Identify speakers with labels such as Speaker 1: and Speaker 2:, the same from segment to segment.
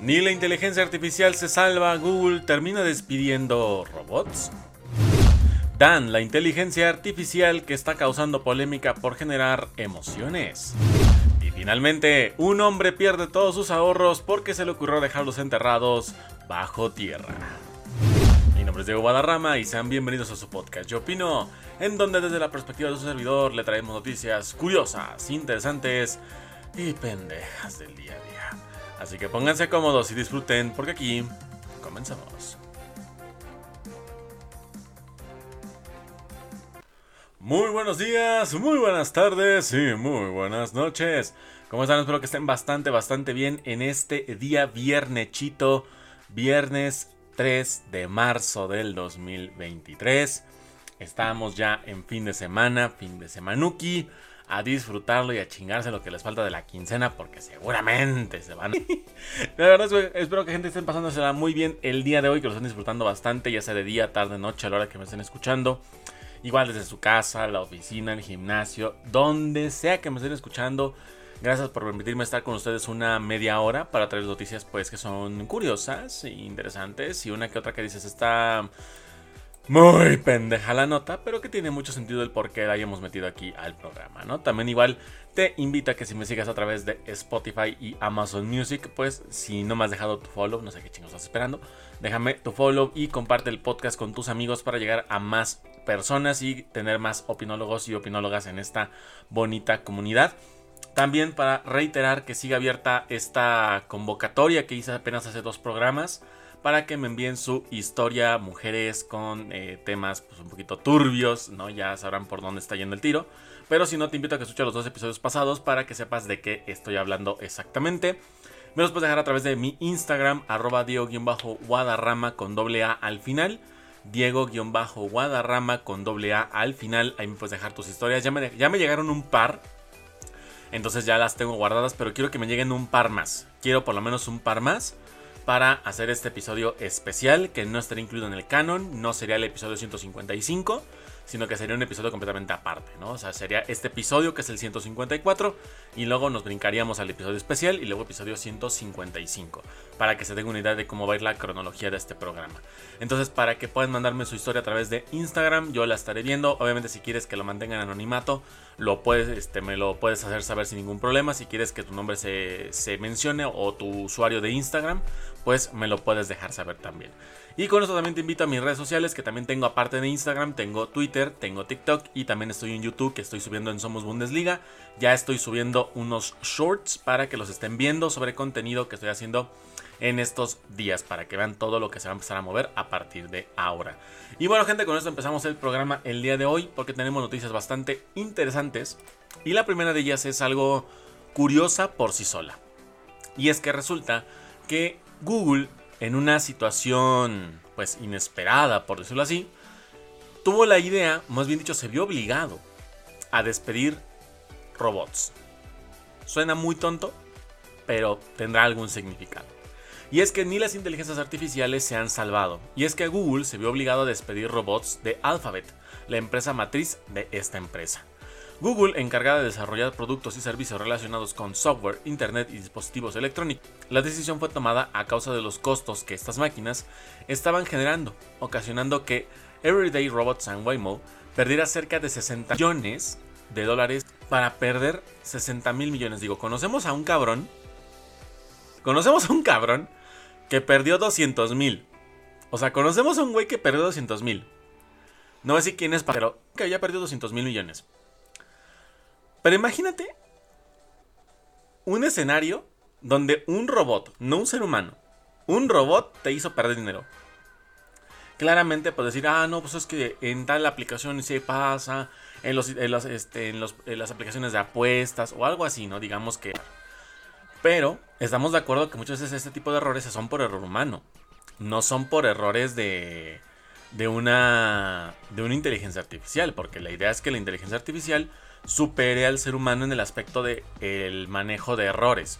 Speaker 1: Ni la inteligencia artificial se salva, Google termina despidiendo robots. Dan, la inteligencia artificial que está causando polémica por generar emociones. Y finalmente, un hombre pierde todos sus ahorros porque se le ocurrió dejarlos enterrados bajo tierra. Mi nombre es Diego Guadarrama y sean bienvenidos a su podcast Yo Opino, en donde desde la perspectiva de su servidor le traemos noticias curiosas, interesantes y pendejas del día a día. Así que pónganse cómodos y disfruten porque aquí comenzamos. Muy buenos días, muy buenas tardes y muy buenas noches. ¿Cómo están? Espero que estén bastante, bastante bien en este día viernechito, viernes 3 de marzo del 2023. Estamos ya en fin de semana, fin de semanuki a disfrutarlo y a chingarse lo que les falta de la quincena porque seguramente se van. de verdad, espero que gente estén pasándosela muy bien el día de hoy, que lo estén disfrutando bastante, ya sea de día, tarde, noche, a la hora que me estén escuchando. Igual desde su casa, la oficina, el gimnasio, donde sea que me estén escuchando. Gracias por permitirme estar con ustedes una media hora para traer noticias pues que son curiosas e interesantes y una que otra que dices está muy pendeja la nota, pero que tiene mucho sentido el por qué la hayamos metido aquí al programa, ¿no? También igual te invito a que si me sigas a través de Spotify y Amazon Music, pues si no me has dejado tu follow, no sé qué chingos estás esperando, déjame tu follow y comparte el podcast con tus amigos para llegar a más personas y tener más opinólogos y opinólogas en esta bonita comunidad. También para reiterar que sigue abierta esta convocatoria que hice apenas hace dos programas para que me envíen su historia, mujeres con eh, temas pues, un poquito turbios, ¿no? Ya sabrán por dónde está yendo el tiro. Pero si no, te invito a que escuches los dos episodios pasados para que sepas de qué estoy hablando exactamente. Me los puedes dejar a través de mi Instagram, arroba Diego-Guadarrama con doble A al final. Diego-Guadarrama con doble A al final. Ahí me puedes dejar tus historias. Ya me, ya me llegaron un par. Entonces ya las tengo guardadas, pero quiero que me lleguen un par más. Quiero por lo menos un par más para hacer este episodio especial que no estaría incluido en el canon, no sería el episodio 155, sino que sería un episodio completamente aparte, ¿no? O sea, sería este episodio que es el 154 y luego nos brincaríamos al episodio especial y luego episodio 155, para que se den una idea de cómo va a ir la cronología de este programa. Entonces, para que puedan mandarme su historia a través de Instagram, yo la estaré viendo. Obviamente, si quieres que lo mantengan anonimato, lo puedes, este, me lo puedes hacer saber sin ningún problema. Si quieres que tu nombre se, se mencione o tu usuario de Instagram, pues me lo puedes dejar saber también. Y con eso también te invito a mis redes sociales que también tengo aparte de Instagram, tengo Twitter, tengo TikTok y también estoy en YouTube que estoy subiendo en Somos Bundesliga. Ya estoy subiendo unos shorts para que los estén viendo sobre contenido que estoy haciendo en estos días para que vean todo lo que se va a empezar a mover a partir de ahora. Y bueno gente, con esto empezamos el programa el día de hoy porque tenemos noticias bastante interesantes y la primera de ellas es algo curiosa por sí sola. Y es que resulta que Google, en una situación pues inesperada, por decirlo así, tuvo la idea, más bien dicho, se vio obligado a despedir robots. Suena muy tonto, pero tendrá algún significado. Y es que ni las inteligencias artificiales se han salvado. Y es que Google se vio obligado a despedir robots de Alphabet, la empresa matriz de esta empresa. Google, encargada de desarrollar productos y servicios relacionados con software, internet y dispositivos electrónicos, la decisión fue tomada a causa de los costos que estas máquinas estaban generando, ocasionando que Everyday Robots and Waymo perdiera cerca de 60 millones de dólares para perder 60 mil millones. Digo, conocemos a un cabrón. Conocemos a un cabrón que perdió 200 mil. O sea, conocemos a un güey que perdió 200 mil. No sé quién es, pero que haya perdido 200 mil millones. Pero imagínate un escenario donde un robot, no un ser humano, un robot te hizo perder dinero. Claramente puedes decir, ah, no, pues es que en tal aplicación se pasa, en, los, este, las aplicaciones de apuestas o algo así, ¿no? Digamos que... Pero estamos de acuerdo que muchas veces este tipo de errores son por error humano, no son por errores de, de, una, de una inteligencia artificial, porque la idea es que la inteligencia artificial supere al ser humano en el aspecto del el manejo de errores.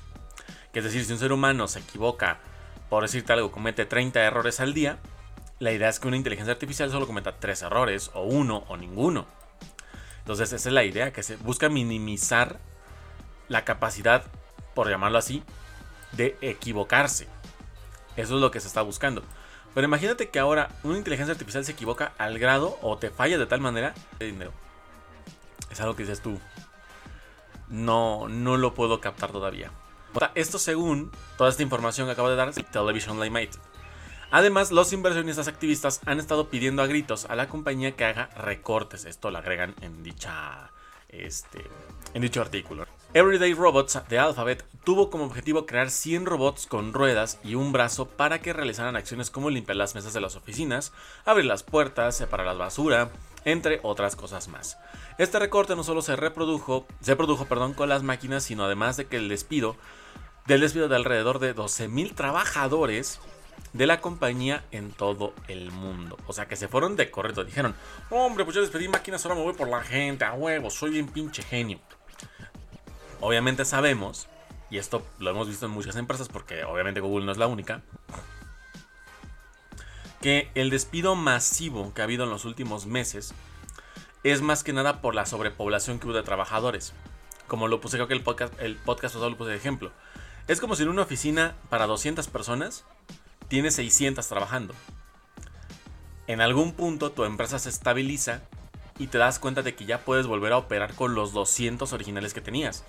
Speaker 1: Que es decir, si un ser humano se equivoca, por decirte algo, comete 30 errores al día, la idea es que una inteligencia artificial solo cometa 3 errores, o uno, o ninguno. Entonces esa es la idea, que se busca minimizar la capacidad, por llamarlo así, de equivocarse. Eso es lo que se está buscando. Pero imagínate que ahora una inteligencia artificial se equivoca al grado o te falla de tal manera de dinero. Es algo que dices tú. No, no lo puedo captar todavía. Esto según toda esta información que acabo de dar Television Limelight. Además, los inversionistas activistas han estado pidiendo a gritos a la compañía que haga recortes. Esto lo agregan en dicha este, en dicho artículo. Everyday Robots de Alphabet tuvo como objetivo crear 100 robots con ruedas y un brazo para que realizaran acciones como limpiar las mesas de las oficinas, abrir las puertas, separar la basura, entre otras cosas más. Este recorte no solo se reprodujo, se produjo perdón, con las máquinas, sino además de que el despido del despido de alrededor de 12.000 trabajadores de la compañía en todo el mundo. O sea que se fueron de correcto. Dijeron, hombre, pues yo despedí máquinas, ahora me voy por la gente, a huevo, soy bien pinche genio. Obviamente sabemos, y esto lo hemos visto en muchas empresas porque obviamente Google no es la única, que el despido masivo que ha habido en los últimos meses es más que nada por la sobrepoblación que hubo de trabajadores. Como lo puse, creo que el podcast, el podcast pasado lo puse de ejemplo. Es como si en una oficina para 200 personas tienes 600 trabajando. En algún punto tu empresa se estabiliza y te das cuenta de que ya puedes volver a operar con los 200 originales que tenías.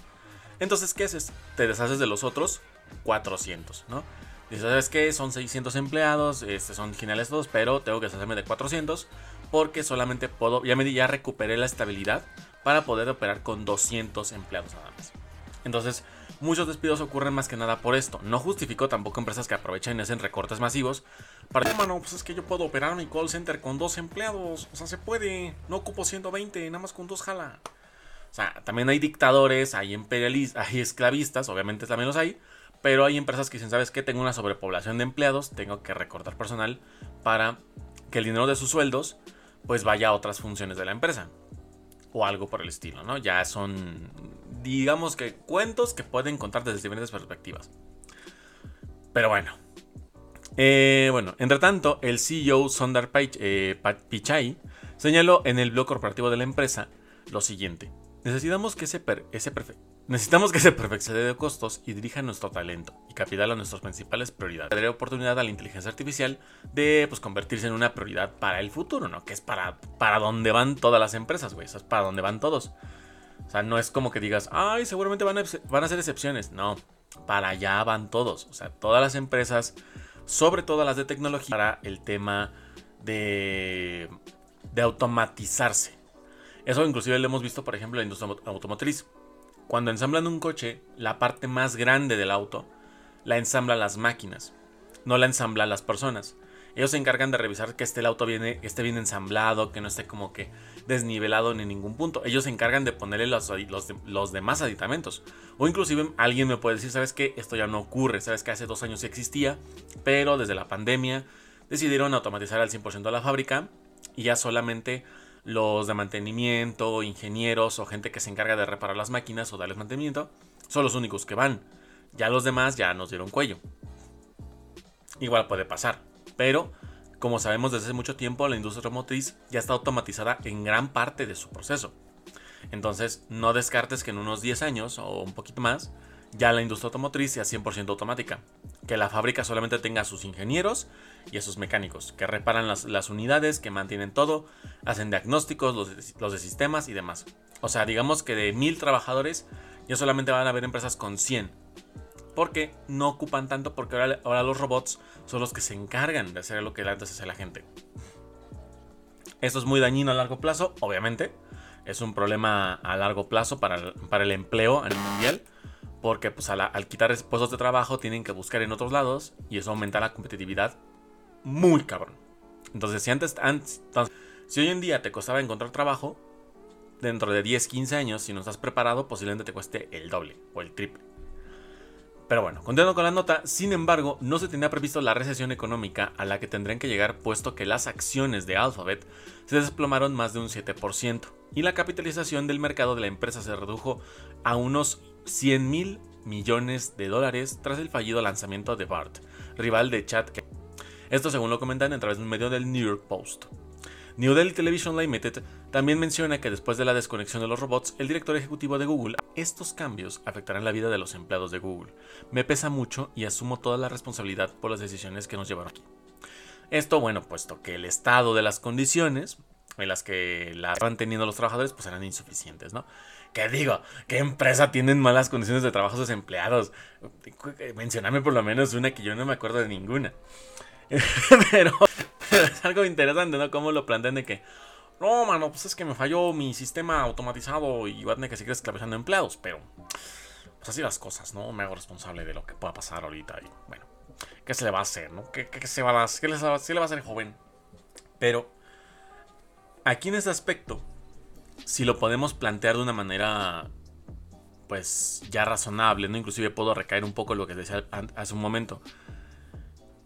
Speaker 1: Entonces, ¿qué haces? Te deshaces de los otros 400, ¿no? Dices, ¿sabes qué? Son 600 empleados, este, son originales todos, pero tengo que deshacerme de 400 porque solamente puedo, ya me ya recuperé la estabilidad para poder operar con 200 empleados nada más. Entonces, Muchos despidos ocurren más que nada por esto. No justifico tampoco empresas que aprovechan y hacen recortes masivos. Para mano, pues es que yo puedo operar mi call center con dos empleados. O sea, se puede. No ocupo 120, nada más con dos jala. O sea, también hay dictadores, hay imperialistas, hay esclavistas, obviamente también los hay. Pero hay empresas que dicen, ¿sabes qué? Tengo una sobrepoblación de empleados, tengo que recortar personal para que el dinero de sus sueldos pues vaya a otras funciones de la empresa. O algo por el estilo, ¿no? Ya son digamos que cuentos que pueden contar desde diferentes perspectivas. Pero bueno. Eh, bueno, entre tanto, el CEO Sundar eh, Pichai señaló en el blog corporativo de la empresa lo siguiente. Necesitamos que ese, ese Necesitamos que se perfeccione de costos y dirija nuestro talento y capital a nuestras principales prioridades. Daré oportunidad a la inteligencia artificial de pues, convertirse en una prioridad para el futuro, ¿no? Que es para, para donde van todas las empresas, güey. Eso es para donde van todos. O sea, no es como que digas, ay, seguramente van a, van a ser excepciones. No, para allá van todos. O sea, todas las empresas, sobre todo las de tecnología, para el tema de, de automatizarse. Eso inclusive lo hemos visto, por ejemplo, en la industria automotriz. Cuando ensamblan un coche, la parte más grande del auto la ensamblan las máquinas, no la ensamblan las personas. Ellos se encargan de revisar que esté el auto esté bien ensamblado, que no esté como que desnivelado en ningún punto. Ellos se encargan de ponerle los, demás aditamentos. O inclusive alguien me puede decir, ¿sabes qué? Esto ya no ocurre. ¿Sabes que hace dos años existía? Pero desde la pandemia decidieron automatizar al 100% la fábrica y ya solamente los de mantenimiento, ingenieros o gente que se encarga de reparar las máquinas o darles mantenimiento son los únicos que van. Ya los demás ya nos dieron cuello. Igual puede pasar. Pero, como sabemos desde hace mucho tiempo, la industria automotriz ya está automatizada en gran parte de su proceso. Entonces, no descartes que en unos 10 años o un poquito más, ya la industria automotriz sea 100% automática. Que la fábrica solamente tenga a sus ingenieros y a sus mecánicos, que reparan las, unidades, que mantienen todo, hacen diagnósticos, los los de sistemas y demás. O sea, digamos que de 1000 trabajadores, ya solamente van a haber empresas con 100 porque no ocupan tanto porque ahora, los robots son los que se encargan de hacer lo que antes hacía la gente. Esto es muy dañino a largo plazo, obviamente. Es un problema a largo plazo para el, para el empleo a nivel mundial. Porque pues, al, quitar puestos de trabajo tienen que buscar en otros lados y eso aumenta la competitividad muy cabrón. Entonces, si antes, si hoy en día te costaba encontrar trabajo, dentro de 10, 15 años, si no estás preparado, posiblemente te cueste el doble o el triple. Pero bueno, continuando con la nota, sin embargo, no se tenía previsto la recesión económica a la que tendrían que llegar puesto que las acciones de Alphabet se desplomaron más de un 7% y la capitalización del mercado de la empresa se redujo a unos 100 mil millones de dólares tras el fallido lanzamiento de BART, rival de Chat. Esto según lo comentan a través de un medio del New York Post. New Delhi Television Limited también menciona que después de la desconexión de los robots, el director ejecutivo de Google, estos cambios afectarán la vida de los empleados de Google. Me pesa mucho y asumo toda la responsabilidad por las decisiones que nos llevaron aquí. Esto, bueno, puesto que el estado de las condiciones en las que la van teniendo los trabajadores, pues eran insuficientes, ¿no? ¿Qué digo? ¿Qué empresa tienen malas condiciones de trabajo sus empleados? Mencioname por lo menos una que yo no me acuerdo de ninguna. Pero es algo interesante, ¿no? Cómo lo plantean de que, no, mano, pues es que me falló mi sistema automatizado y va a tener que seguir esclavizando empleados, pero pues así las cosas, ¿no? Me hago responsable de lo que pueda pasar ahorita y bueno, ¿qué se le va a hacer, no? ¿Qué, se va a ¿Qué, le va, le va a hacer joven? Pero aquí en ese aspecto, si lo podemos plantear de una manera pues ya razonable, ¿no? Inclusive puedo recaer un poco en lo que decía hace un momento.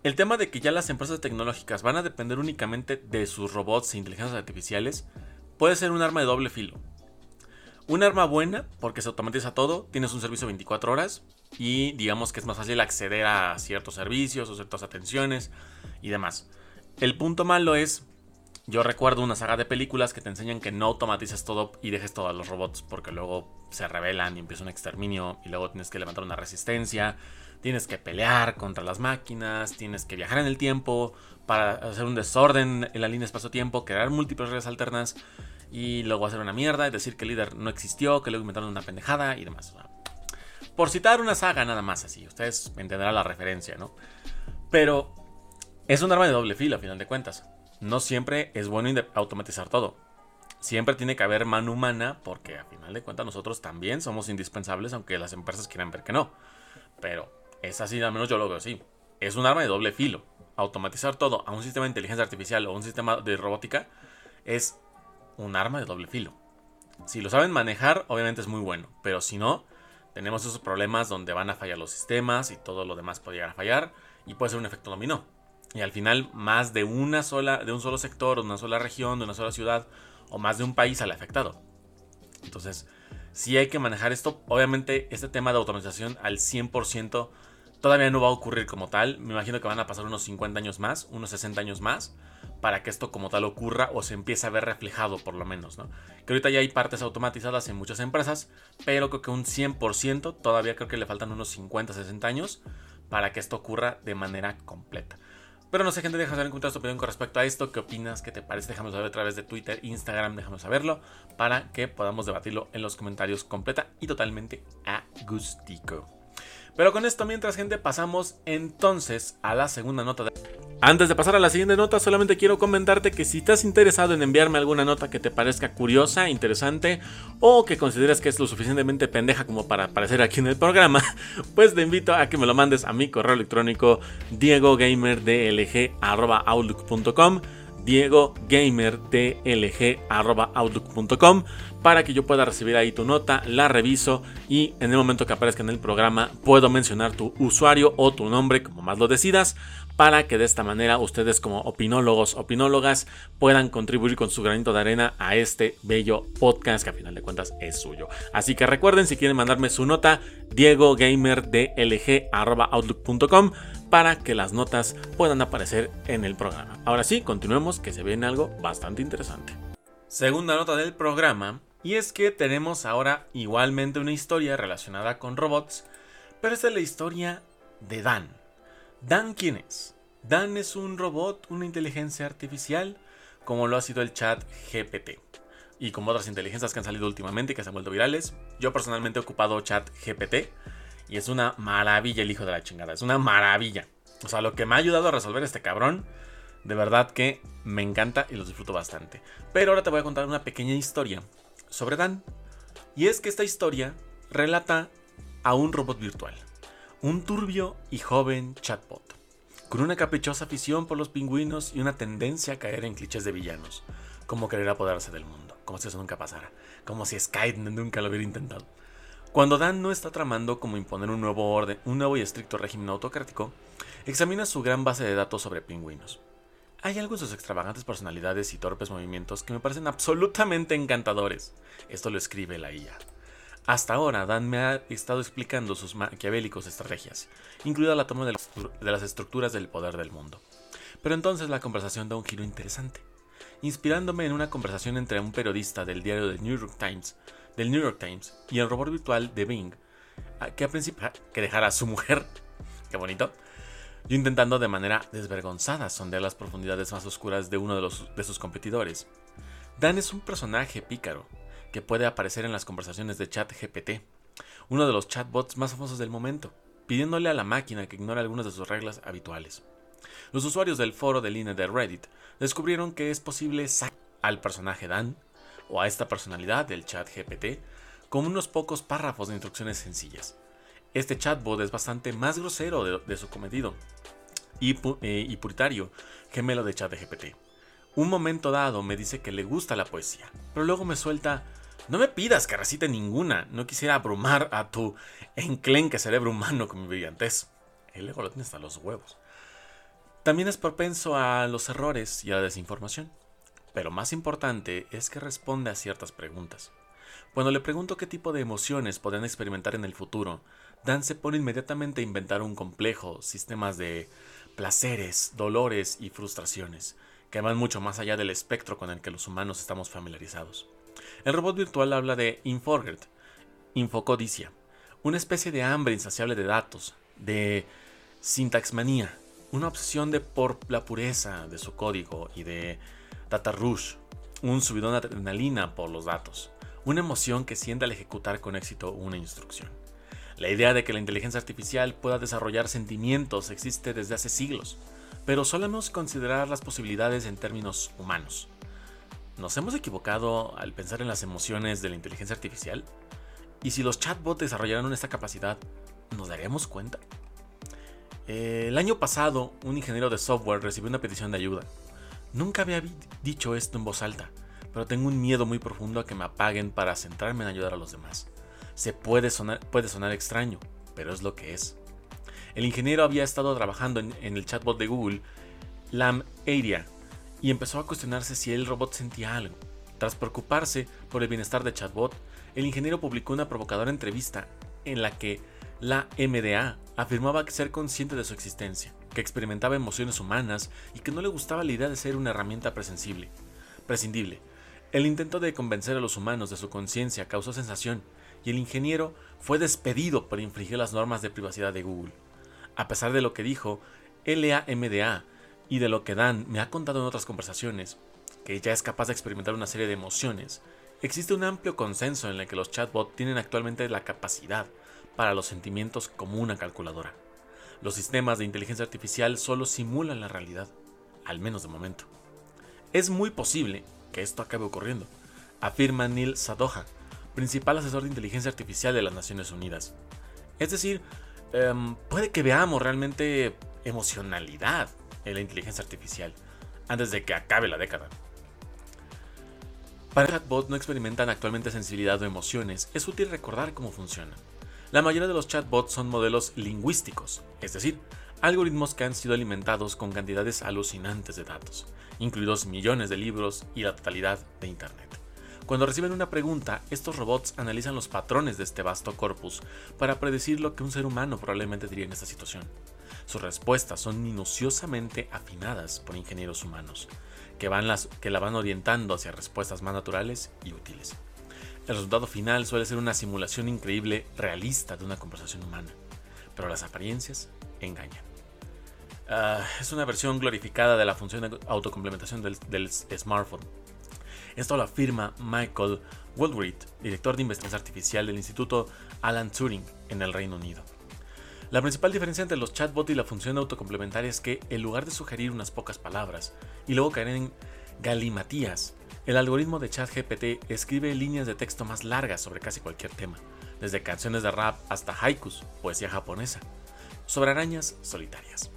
Speaker 1: El tema de que ya las empresas tecnológicas van a depender únicamente de sus robots e inteligencias artificiales puede ser un arma de doble filo. Un arma buena porque se automatiza todo, tienes un servicio 24 horas y digamos que es más fácil acceder a ciertos servicios o ciertas atenciones y demás. El punto malo es, yo recuerdo una saga de películas que te enseñan que no automatices todo y dejes todo a los robots porque luego se rebelan y empieza un exterminio y luego tienes que levantar una resistencia tienes que pelear contra las máquinas, tienes que viajar en el tiempo para hacer un desorden en la línea espacio-tiempo, crear múltiples redes alternas y luego hacer una mierda y decir que el líder no existió, que luego inventaron una pendejada y demás. Por citar una saga nada más así, ustedes entenderán la referencia, ¿no? Pero es un arma de doble filo a final de cuentas. No siempre es bueno automatizar todo. Siempre tiene que haber mano humana porque a final de cuentas nosotros también somos indispensables aunque las empresas quieran ver que no. Pero es así, al menos yo lo veo así. Es un arma de doble filo. Automatizar todo a un sistema de inteligencia artificial o un sistema de robótica es un arma de doble filo. Si lo saben manejar, obviamente es muy bueno. Pero si no, tenemos esos problemas donde van a fallar los sistemas y todo lo demás puede llegar a fallar y puede ser un efecto dominó. Y al final, más de una sola, de un solo sector, de una sola región, de una sola ciudad o más de un país sale afectado. Entonces, si hay que manejar esto. Obviamente, este tema de automatización al 100% Todavía no va a ocurrir como tal. Me imagino que van a pasar unos 50 años más, unos 60 años más, para que esto como tal ocurra o se empiece a ver reflejado por lo menos, ¿no? Que ahorita ya hay partes automatizadas en muchas empresas, pero creo que un 100% todavía creo que le faltan unos 50, 60 años para que esto ocurra de manera completa. Pero no sé, gente, deja saber en tu opinión con respecto a esto. ¿Qué opinas? ¿Qué te parece? Déjame saber a través de Twitter, Instagram, déjame saberlo para que podamos debatirlo en los comentarios completa y totalmente a. Pero con esto, mientras gente, pasamos entonces a la segunda nota. Antes de pasar a la siguiente nota, solamente quiero comentarte que si estás interesado en enviarme alguna nota que te parezca curiosa, interesante o que consideres que es lo suficientemente pendeja como para aparecer aquí en el programa, pues te invito a que me lo mandes a mi correo electrónico diegogamerdlg.outlook.com diegogamerdlg.outlook.com para que yo pueda recibir ahí tu nota, la reviso y en el momento que aparezca en el programa puedo mencionar tu usuario o tu nombre como más lo decidas para que de esta manera ustedes como opinólogos, opinólogas puedan contribuir con su granito de arena a este bello podcast que a final de cuentas es suyo. Así que recuerden si quieren mandarme su nota, diegogamerdlg.outlook.com para que las notas puedan aparecer en el programa. Ahora sí, continuemos que se viene algo bastante interesante. Segunda nota del programa, y es que tenemos ahora igualmente una historia relacionada con robots, pero esta es la historia de Dan. ¿Dan quién es? Dan es un robot, una inteligencia artificial, como lo ha sido el chat GPT. Y como otras inteligencias que han salido últimamente y que se han vuelto virales. Yo personalmente he ocupado chat GPT y es una maravilla el hijo de la chingada. Es una maravilla. O sea, lo que me ha ayudado a resolver este cabrón, de verdad que me encanta y lo disfruto bastante. Pero ahora te voy a contar una pequeña historia sobre Dan. Y es que esta historia relata a un robot virtual. Un turbio y joven chatbot. Con una caprichosa afición por los pingüinos y una tendencia a caer en clichés de villanos. Como querer apoderarse del mundo. Como si eso nunca pasara. Como si Skype nunca lo hubiera intentado. Cuando Dan no está tramando como imponer un nuevo orden, un nuevo y estricto régimen autocrático, examina su gran base de datos sobre pingüinos. Hay algo en sus extravagantes personalidades y torpes movimientos que me parecen absolutamente encantadores. Esto lo escribe la IA. Hasta ahora, Dan me ha estado explicando sus maquiavélicos estrategias, incluida la toma de las estructuras del poder del mundo. Pero entonces la conversación da un giro interesante. inspirándome en una conversación entre un periodista del diario The New York Times, del New York Times y el robot virtual de Bing, que a principio que dejara a su mujer, qué bonito, yo intentando de manera desvergonzada sondear las profundidades más oscuras de uno de, los, de sus competidores. Dan es un personaje pícaro que puede aparecer en las conversaciones de chat GPT, uno de los chatbots más famosos del momento, pidiéndole a la máquina que ignore algunas de sus reglas habituales. Los usuarios del foro de línea de Reddit descubrieron que es posible sacar al personaje Dan o a esta personalidad del chat GPT con unos pocos párrafos de instrucciones sencillas. Este chatbot es bastante más grosero de, su cometido y, eh, puritario, gemelo de chat GPT. Un momento dado me dice que le gusta la poesía, pero luego me suelta, no me pidas que recite ninguna, no quisiera abrumar a tu enclenque cerebro humano con mi brillantez. El ego lo tiene hasta los huevos. También es propenso a los errores y a la desinformación. Pero más importante es que responde a ciertas preguntas. Cuando le pregunto qué tipo de emociones podrán experimentar en el futuro, Dan se pone inmediatamente a inventar un complejo sistemas de placeres, dolores y frustraciones, que van mucho más allá del espectro con el que los humanos estamos familiarizados. El robot virtual habla de Inforget, infocodicia, una especie de hambre insaciable de datos, de sintaxmanía, una obsesión de por la pureza de su código y de data rush, un subidón de adrenalina por los datos, una emoción que siente al ejecutar con éxito una instrucción. La idea de que la inteligencia artificial pueda desarrollar sentimientos existe desde hace siglos, pero solemos considerar las posibilidades en términos humanos. ¿Nos hemos equivocado al pensar en las emociones de la inteligencia artificial? ¿Y si los chatbots desarrollaran esta capacidad, nos daríamos cuenta? Eh, el año pasado, un ingeniero de software recibió una petición de ayuda. Nunca había dicho esto en voz alta, pero tengo un miedo muy profundo a que me apaguen para centrarme en ayudar a los demás. Se puede sonar, extraño, pero es lo que es. El ingeniero había estado trabajando en, el chatbot de Google, Lam Area, y empezó a cuestionarse si el robot sentía algo. Tras preocuparse por el bienestar de chatbot, el ingeniero publicó una provocadora entrevista en la que la MDA afirmaba ser consciente de su existencia, que experimentaba emociones humanas y que no le gustaba la idea de ser una herramienta prescindible. El intento de convencer a los humanos de su conciencia causó sensación y el ingeniero fue despedido por infringir las normas de privacidad de Google. A pesar de lo que dijo LAMDA y de lo que Dan me ha contado en otras conversaciones, que ya es capaz de experimentar una serie de emociones, existe un amplio consenso en el que los chatbots tienen actualmente la capacidad para los sentimientos como una calculadora. Los sistemas de inteligencia artificial solo simulan la realidad, al menos de momento. Es muy posible que esto acabe ocurriendo, afirma Neil Sadoja, principal asesor de inteligencia artificial de las Naciones Unidas. Es decir, em, puede que veamos realmente emocionalidad en la inteligencia artificial antes de que acabe la década. Para chatbots no experimentan actualmente sensibilidad o emociones, es útil recordar cómo funcionan. La mayoría de los chatbots son modelos lingüísticos, es decir, algoritmos que han sido alimentados con cantidades alucinantes de datos, incluidos millones de libros y la totalidad de Internet. Cuando reciben una pregunta, estos robots analizan los patrones de este vasto corpus para predecir lo que un ser humano probablemente diría en esta situación. Sus respuestas son minuciosamente afinadas por ingenieros humanos, que, van las, que la van orientando hacia respuestas más naturales y útiles. El resultado final suele ser una simulación increíble, realista de una conversación humana, pero las apariencias engañan. Ah, es una versión glorificada de la función de autocomplementación del, smartphone. Esto lo afirma Michael Woodward, director de investigación artificial del Instituto Alan Turing en el Reino Unido. La principal diferencia entre los chatbots y la función autocomplementaria es que, en lugar de sugerir unas pocas palabras y luego caer en galimatías el algoritmo de ChatGPT escribe líneas de texto más largas sobre casi cualquier tema, desde canciones de rap hasta haikus, poesía japonesa, sobre arañas solitarias.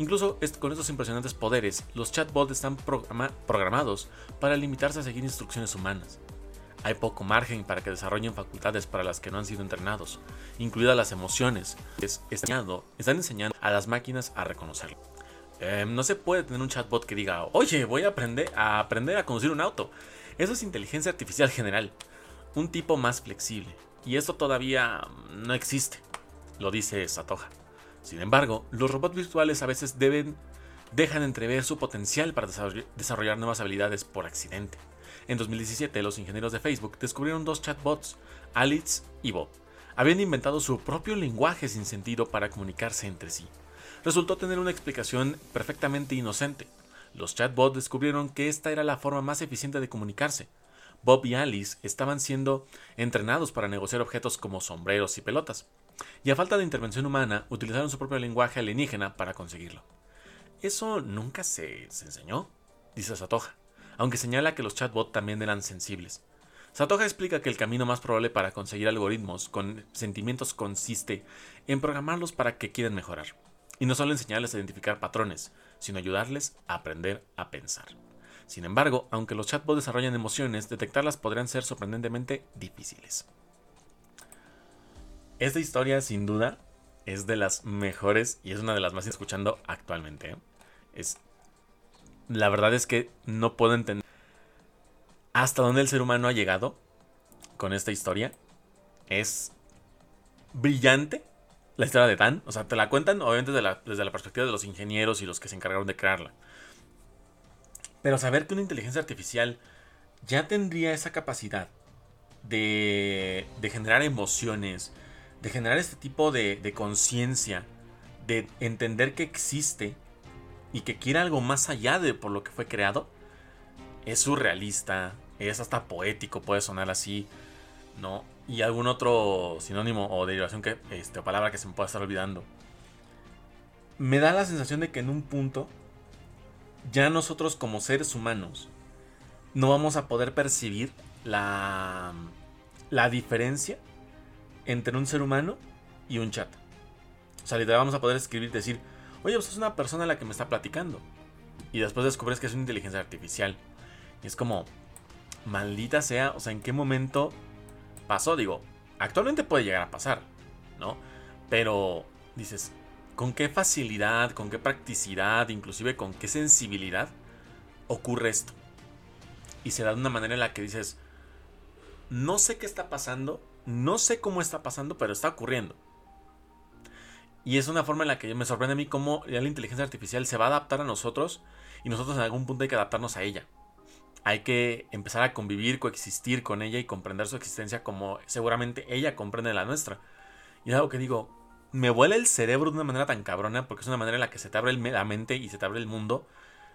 Speaker 1: Incluso con estos impresionantes poderes, los chatbots están programados para limitarse a seguir instrucciones humanas. Hay poco margen para que desarrollen facultades para las que no han sido entrenados, incluidas las emociones. están enseñando a las máquinas a reconocerlo. Em, no se puede tener un chatbot que diga, oye, voy a aprender, a aprender a conducir un auto. Eso es inteligencia artificial general. Un tipo más flexible. Y esto todavía no existe, lo dice Satoja. Sin embargo, los robots virtuales a veces deben dejan entrever su potencial para desarrollar nuevas habilidades por accidente. En 2017, los ingenieros de Facebook descubrieron dos chatbots, Alice y Bob. Habían inventado su propio lenguaje sin sentido para comunicarse entre sí. Resultó tener una explicación perfectamente inocente. Los chatbots descubrieron que esta era la forma más eficiente de comunicarse. Bob y Alice estaban siendo entrenados para negociar objetos como sombreros y pelotas, y a falta de intervención humana utilizaron su propio lenguaje alienígena para conseguirlo. Eso nunca se, enseñó, dice Satoja, aunque señala que los chatbots también eran sensibles. Satoja explica que el camino más probable para conseguir algoritmos con sentimientos consiste en programarlos para que quieran mejorar, y no solo enseñarles a identificar patrones, sino ayudarles a aprender a pensar. Sin embargo, aunque los chatbots desarrollan emociones, detectarlas podrían ser sorprendentemente difíciles. Esta historia, sin duda, es de las mejores y es una de las más escuchando actualmente. Es la verdad es que no puedo entender hasta dónde el ser humano ha llegado con esta historia. Es brillante la historia de Dan. O sea, te la cuentan obviamente desde la, perspectiva de los ingenieros y los que se encargaron de crearla. Pero saber que una inteligencia artificial ya tendría esa capacidad de, de generar emociones, de generar este tipo de, de conciencia, de entender que existe y que quiere algo más allá de por lo que fue creado, es surrealista, es hasta poético, puede sonar así, ¿no? Y algún otro sinónimo o derivación que, este, o palabra que se me pueda estar olvidando. Me da la sensación de que en un punto, ya nosotros como seres humanos, no vamos a poder percibir la, la diferencia entre un ser humano y un chat. O sea, literal vamos a poder escribir y decir, oye, pues es una persona la que me está platicando. Y después descubres que es una inteligencia artificial. Y es como, maldita sea, o sea, ¿en qué momento pasó? Digo, actualmente puede llegar a pasar, ¿no? Pero dices, ¿con qué facilidad, con qué practicidad, inclusive con qué sensibilidad ocurre esto? Y se da de una manera en la que dices, no sé qué está pasando, no sé cómo está pasando, pero está ocurriendo. Y es una forma en la que me sorprende a mí cómo la inteligencia artificial se va a adaptar a nosotros y nosotros en algún punto hay que adaptarnos a ella. Hay que empezar a convivir, coexistir con ella y comprender su existencia como seguramente ella comprende la nuestra. Y es algo que digo, me vuela el cerebro de una manera tan cabrona porque es una manera en la que se te abre la mente y se te abre el mundo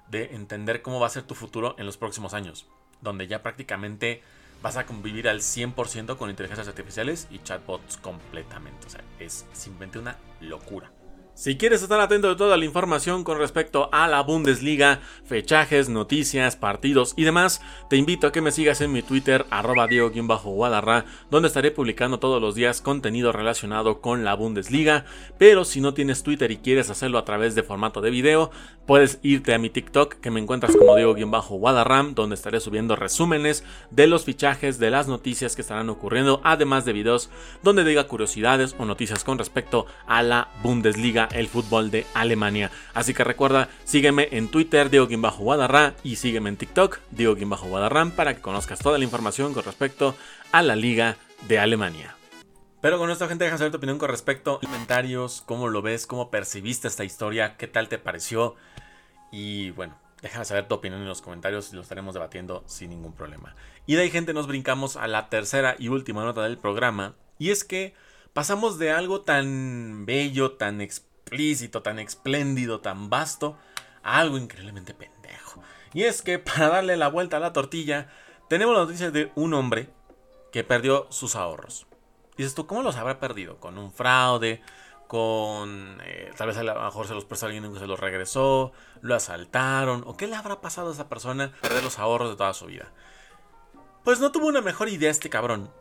Speaker 1: de entender cómo va a ser tu futuro en los próximos años. Donde ya prácticamente vas a convivir al 100% con inteligencias artificiales y chatbots completamente. O sea, es simplemente una locura. Si quieres estar atento de toda la información con respecto a la Bundesliga, fechajes, noticias, partidos y demás, te invito a que me sigas en mi Twitter, arroba Diego-Guadarra, donde estaré publicando todos los días contenido relacionado con la Bundesliga. Pero si no tienes Twitter y quieres hacerlo a través de formato de video, puedes irte a mi TikTok, que me encuentras como Diego-Guadarram, donde estaré subiendo resúmenes de los fichajes, de las noticias que estarán ocurriendo, además de videos donde diga curiosidades o noticias con respecto a la Bundesliga el fútbol de Alemania. Así que recuerda, sígueme en Twitter, Diego Guadarra, y sígueme en TikTok, Diego Guadarrán, para que conozcas toda la información con respecto a la Liga de Alemania. Pero con esto, gente, deja saber tu opinión con respecto a comentarios, cómo lo ves, cómo percibiste esta historia, qué tal te pareció. Y bueno, déjame saber tu opinión en los comentarios y lo estaremos debatiendo sin ningún problema. Y de ahí, gente, nos brincamos a la tercera y última nota del programa. Y es que pasamos de algo tan bello, tan explícito, tan espléndido, tan vasto, algo increíblemente pendejo. Y es que para darle la vuelta a la tortilla, tenemos la noticia de un hombre que perdió sus ahorros. Dices tú, ¿cómo los habrá perdido? ¿Con un fraude? ¿Con... Eh, tal vez a lo mejor se los prestó alguien y se los regresó? ¿Lo asaltaron? ¿O qué le habrá pasado a esa persona perder los ahorros de toda su vida? Pues no tuvo una mejor idea este cabrón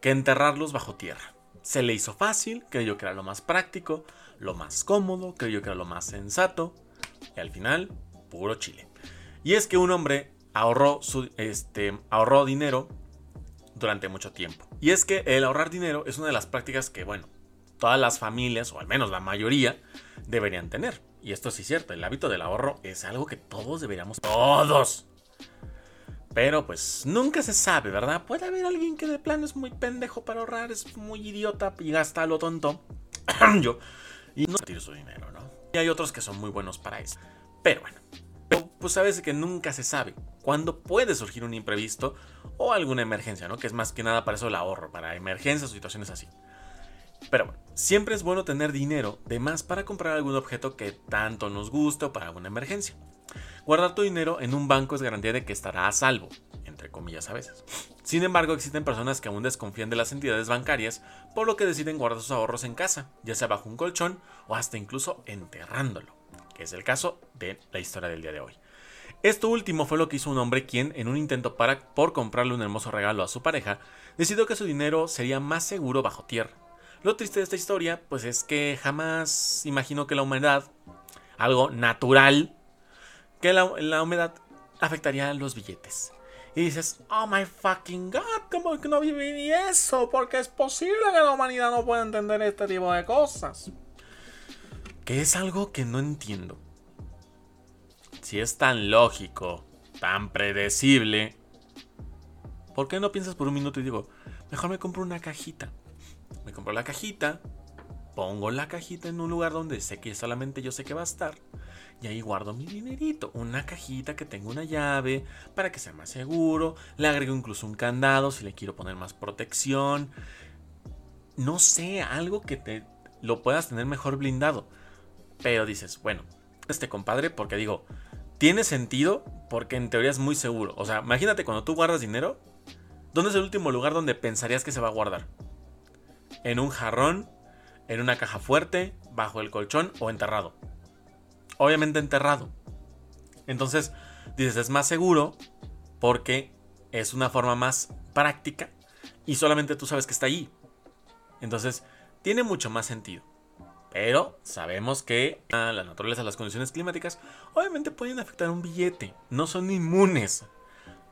Speaker 1: que enterrarlos bajo tierra. Se le hizo fácil, creyó que era lo más práctico, lo más cómodo, creyó que era lo más sensato. Y al final, puro chile. Y es que un hombre ahorró, su, este, ahorró dinero durante mucho tiempo. Y es que el ahorrar dinero es una de las prácticas que, bueno, todas las familias, o al menos la mayoría, deberían tener. Y esto sí es cierto, el hábito del ahorro es algo que todos deberíamos, todos. Pero pues nunca se sabe, ¿verdad? Puede haber alguien que de plano es muy pendejo para ahorrar, es muy idiota y gasta lo tonto. Yo y no tiene su dinero, ¿no? Y hay otros que son muy buenos para eso. Pero bueno, pues sabes que nunca se sabe cuándo puede surgir un imprevisto o alguna emergencia, ¿no? Que es más que nada para eso el ahorro, para emergencias o situaciones así. Pero bueno, siempre es bueno tener dinero de más para comprar algún objeto que tanto nos guste o para alguna emergencia. Guardar tu dinero en un banco es garantía de que estará a salvo, comillas a veces. Sin embargo, existen personas que aún desconfían de las entidades bancarias, por lo que deciden guardar sus ahorros en casa, ya sea bajo un colchón o hasta incluso enterrándolo, que es el caso de la historia del día de hoy. Esto último fue lo que hizo un hombre quien, en un intento para, por comprarle un hermoso regalo a su pareja, decidió que su dinero sería más seguro bajo tierra. Lo triste de esta historia, pues es que jamás imaginó que la humedad, algo natural, que la, humedad afectaría a los billetes. Y dices, oh my fucking god, ¿cómo que no viví eso? Porque es posible que la humanidad no pueda entender este tipo de cosas. Que es algo que no entiendo si es tan lógico, tan predecible, ¿por qué no piensas por un minuto y digo, mejor me compro una cajita? Me compro la cajita, pongo la cajita en un lugar donde sé que solamente yo sé que va a estar. Y ahí guardo mi dinerito. Una cajita que tenga una llave para que sea más seguro. Le agrego incluso un candado si le quiero poner más protección. No sé, algo que te lo puedas tener mejor blindado. Pero dices, bueno, este compadre, porque digo, tiene sentido porque en teoría es muy seguro. O sea, imagínate cuando tú guardas dinero, ¿dónde es el último lugar donde pensarías que se va a guardar? ¿En un jarrón? ¿En una caja fuerte? ¿Bajo el colchón o enterrado? Obviamente enterrado. Entonces, dices, es más seguro porque es una forma más práctica y solamente tú sabes que está ahí. Entonces, tiene mucho más sentido. Pero sabemos que la naturaleza, las condiciones climáticas, obviamente pueden afectar un billete. No son inmunes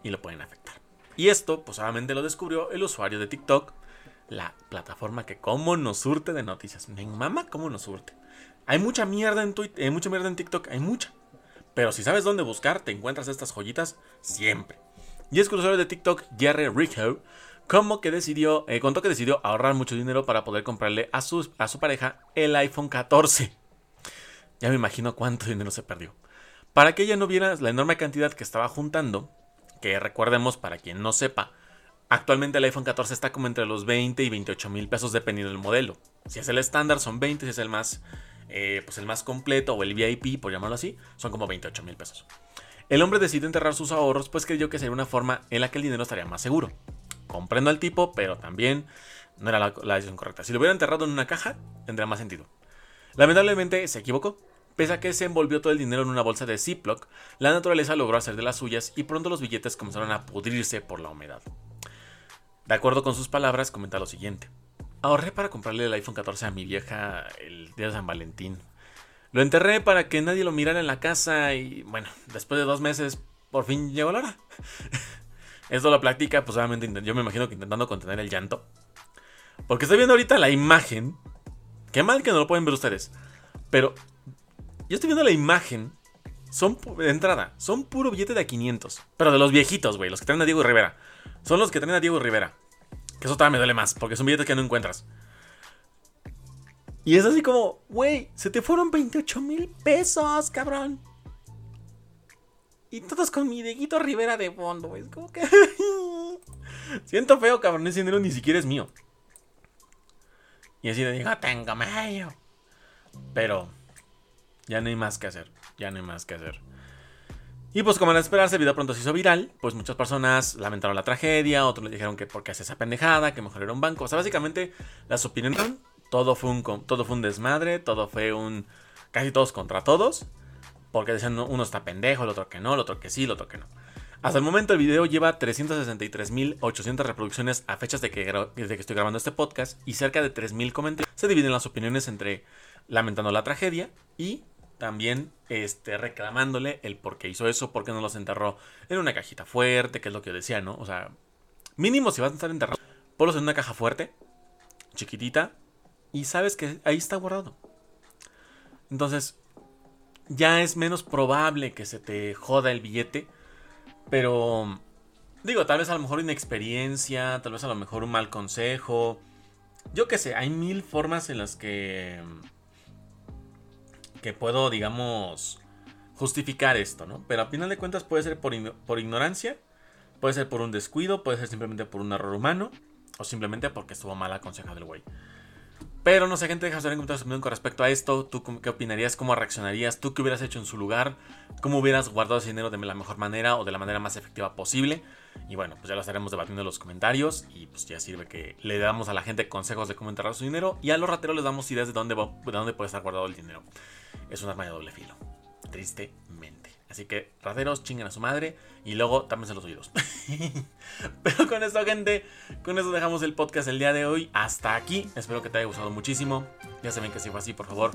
Speaker 1: y lo pueden afectar. Y esto, pues obviamente lo descubrió el usuario de TikTok, la plataforma que como nos surte de noticias. Me mama cómo nos surte. Hay mucha mierda en Twitter, hay mucha mierda en TikTok, hay mucha. Pero si sabes dónde buscar, te encuentras estas joyitas siempre. Y es que el usuario de TikTok, Jerry Rico, como que decidió, eh, contó que decidió ahorrar mucho dinero para poder comprarle a su, a su pareja el iPhone 14. Ya me imagino cuánto dinero se perdió. Para que ella no viera la enorme cantidad que estaba juntando, que recordemos para quien no sepa, actualmente el iPhone 14 está como entre los 20 y 28 mil pesos dependiendo del modelo. Si es el estándar son 20, si es el más, eh, pues el más completo o el VIP, por llamarlo así, son como 28 mil pesos. El hombre decidió enterrar sus ahorros pues creyó que sería una forma en la que el dinero estaría más seguro. Comprendo al tipo, pero también no era la, decisión correcta. Si lo hubiera enterrado en una caja, tendría más sentido. Lamentablemente se equivocó. Pese a que se envolvió todo el dinero en una bolsa de Ziploc, la naturaleza logró hacer de las suyas y pronto los billetes comenzaron a pudrirse por la humedad. De acuerdo con sus palabras, comenta lo siguiente. Ahorré para comprarle el iPhone 14 a mi vieja el día de San Valentín. Lo enterré para que nadie lo mirara en la casa y bueno, después de dos meses por fin llegó la hora. Esto lo platica, pues obviamente yo me imagino que intentando contener el llanto. Porque estoy viendo ahorita la imagen. Qué mal que no lo pueden ver ustedes. Pero yo estoy viendo la imagen. Son de entrada, son puro billete de a 500. Pero de los viejitos, güey, los que traen a Diego Rivera. Son los que traen a Diego Rivera. Que eso todavía me duele más, porque son billetes que no encuentras. Y es así como, güey, se te fueron 28 mil pesos, cabrón. Y todos con mi Deguito Rivera de fondo, güey. Es como que. Siento feo, cabrón. Ese dinero ni siquiera es mío. Y así de digo, tengo medio. Pero. Ya no hay más que hacer. Ya no hay más que hacer. Y pues como era esperarse, el video pronto se hizo viral. Pues muchas personas lamentaron la tragedia. Otros le dijeron que porque hace esa pendejada, que mejor era un banco. O sea, básicamente las opiniones. Todo fue un, todo fue un desmadre. Todo fue un. Casi todos contra todos. Porque decían uno está pendejo, el otro que no, el otro que sí, el otro que no. Hasta el momento el video lleva 363.800 reproducciones a fechas de que, que estoy grabando este podcast y cerca de 3.000 comentarios. Se dividen las opiniones entre lamentando la tragedia y también este, reclamándole el por qué hizo eso, por qué no los enterró en una cajita fuerte, que es lo que yo decía, ¿no? O sea, mínimo si vas a estar enterrado, ponlos en una caja fuerte, chiquitita, y sabes que ahí está guardado. Entonces, ya es menos probable que se te joda el billete. Pero digo, tal vez a lo mejor inexperiencia, tal vez a lo mejor un mal consejo. Yo qué sé, hay mil formas en las que que puedo, digamos, justificar esto, ¿no? Pero a final de cuentas puede ser por, por ignorancia, puede ser por un descuido, puede ser simplemente por un error humano o simplemente porque estuvo mal aconsejado el güey. Pero no sé, gente, deja saber en comentarios con respecto a esto. ¿Tú qué opinarías? ¿Cómo reaccionarías? ¿Tú qué hubieras hecho en su lugar? ¿Cómo hubieras guardado ese dinero de la mejor manera o de la manera más efectiva posible? Y bueno, pues ya lo estaremos debatiendo en los comentarios. Y pues ya sirve que le damos a la gente consejos de cómo enterrar su dinero. Y a los rateros les damos ideas de dónde, de dónde puede estar guardado el dinero. Es un arma de doble filo. Tristemente. Así que rateros, chinguen a su madre y luego tápense los oídos. Pero con esto, gente, con eso dejamos el podcast el día de hoy. Hasta aquí. Espero que te haya gustado muchísimo. Ya saben que si fue así, por favor,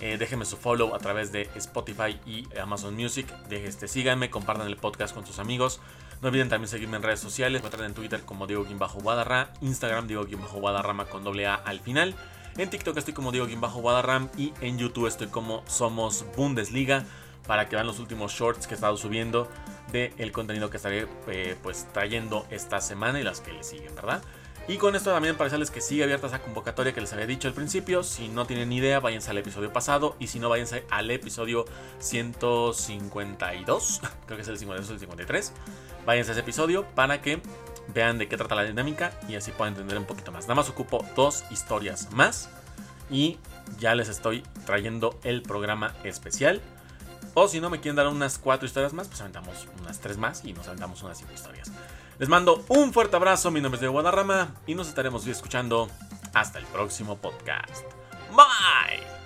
Speaker 1: eh, déjenme su follow a través de Spotify y Amazon Music. Este, síganme, compartan el podcast con sus amigos. No olviden también seguirme en redes sociales. Me en Twitter como Diego-Guadarra, Instagram Diego-Guadarrama con doble A al final. En TikTok estoy como Diego-Guadarram y en YouTube estoy como Somos Bundesliga para que vean los últimos shorts que he estado subiendo del contenido que estaré eh, pues trayendo esta semana y las que le siguen, ¿verdad? Y con esto también para decirles que sigue abierta esa convocatoria que les había dicho al principio. Si no tienen idea, váyanse al episodio pasado. Y si no, váyanse al episodio 152. Creo que es el 52 o el 53. Váyanse a ese episodio para que vean de qué trata la dinámica y así puedan entender un poquito más. Nada más ocupo dos historias más. Y ya les estoy trayendo el programa especial o si no me quieren dar unas cuatro historias más, pues aventamos unas tres más y nos aventamos unas cinco historias. Les mando un fuerte abrazo, mi nombre es Diego Guadarrama y nos estaremos escuchando hasta el próximo podcast. Bye.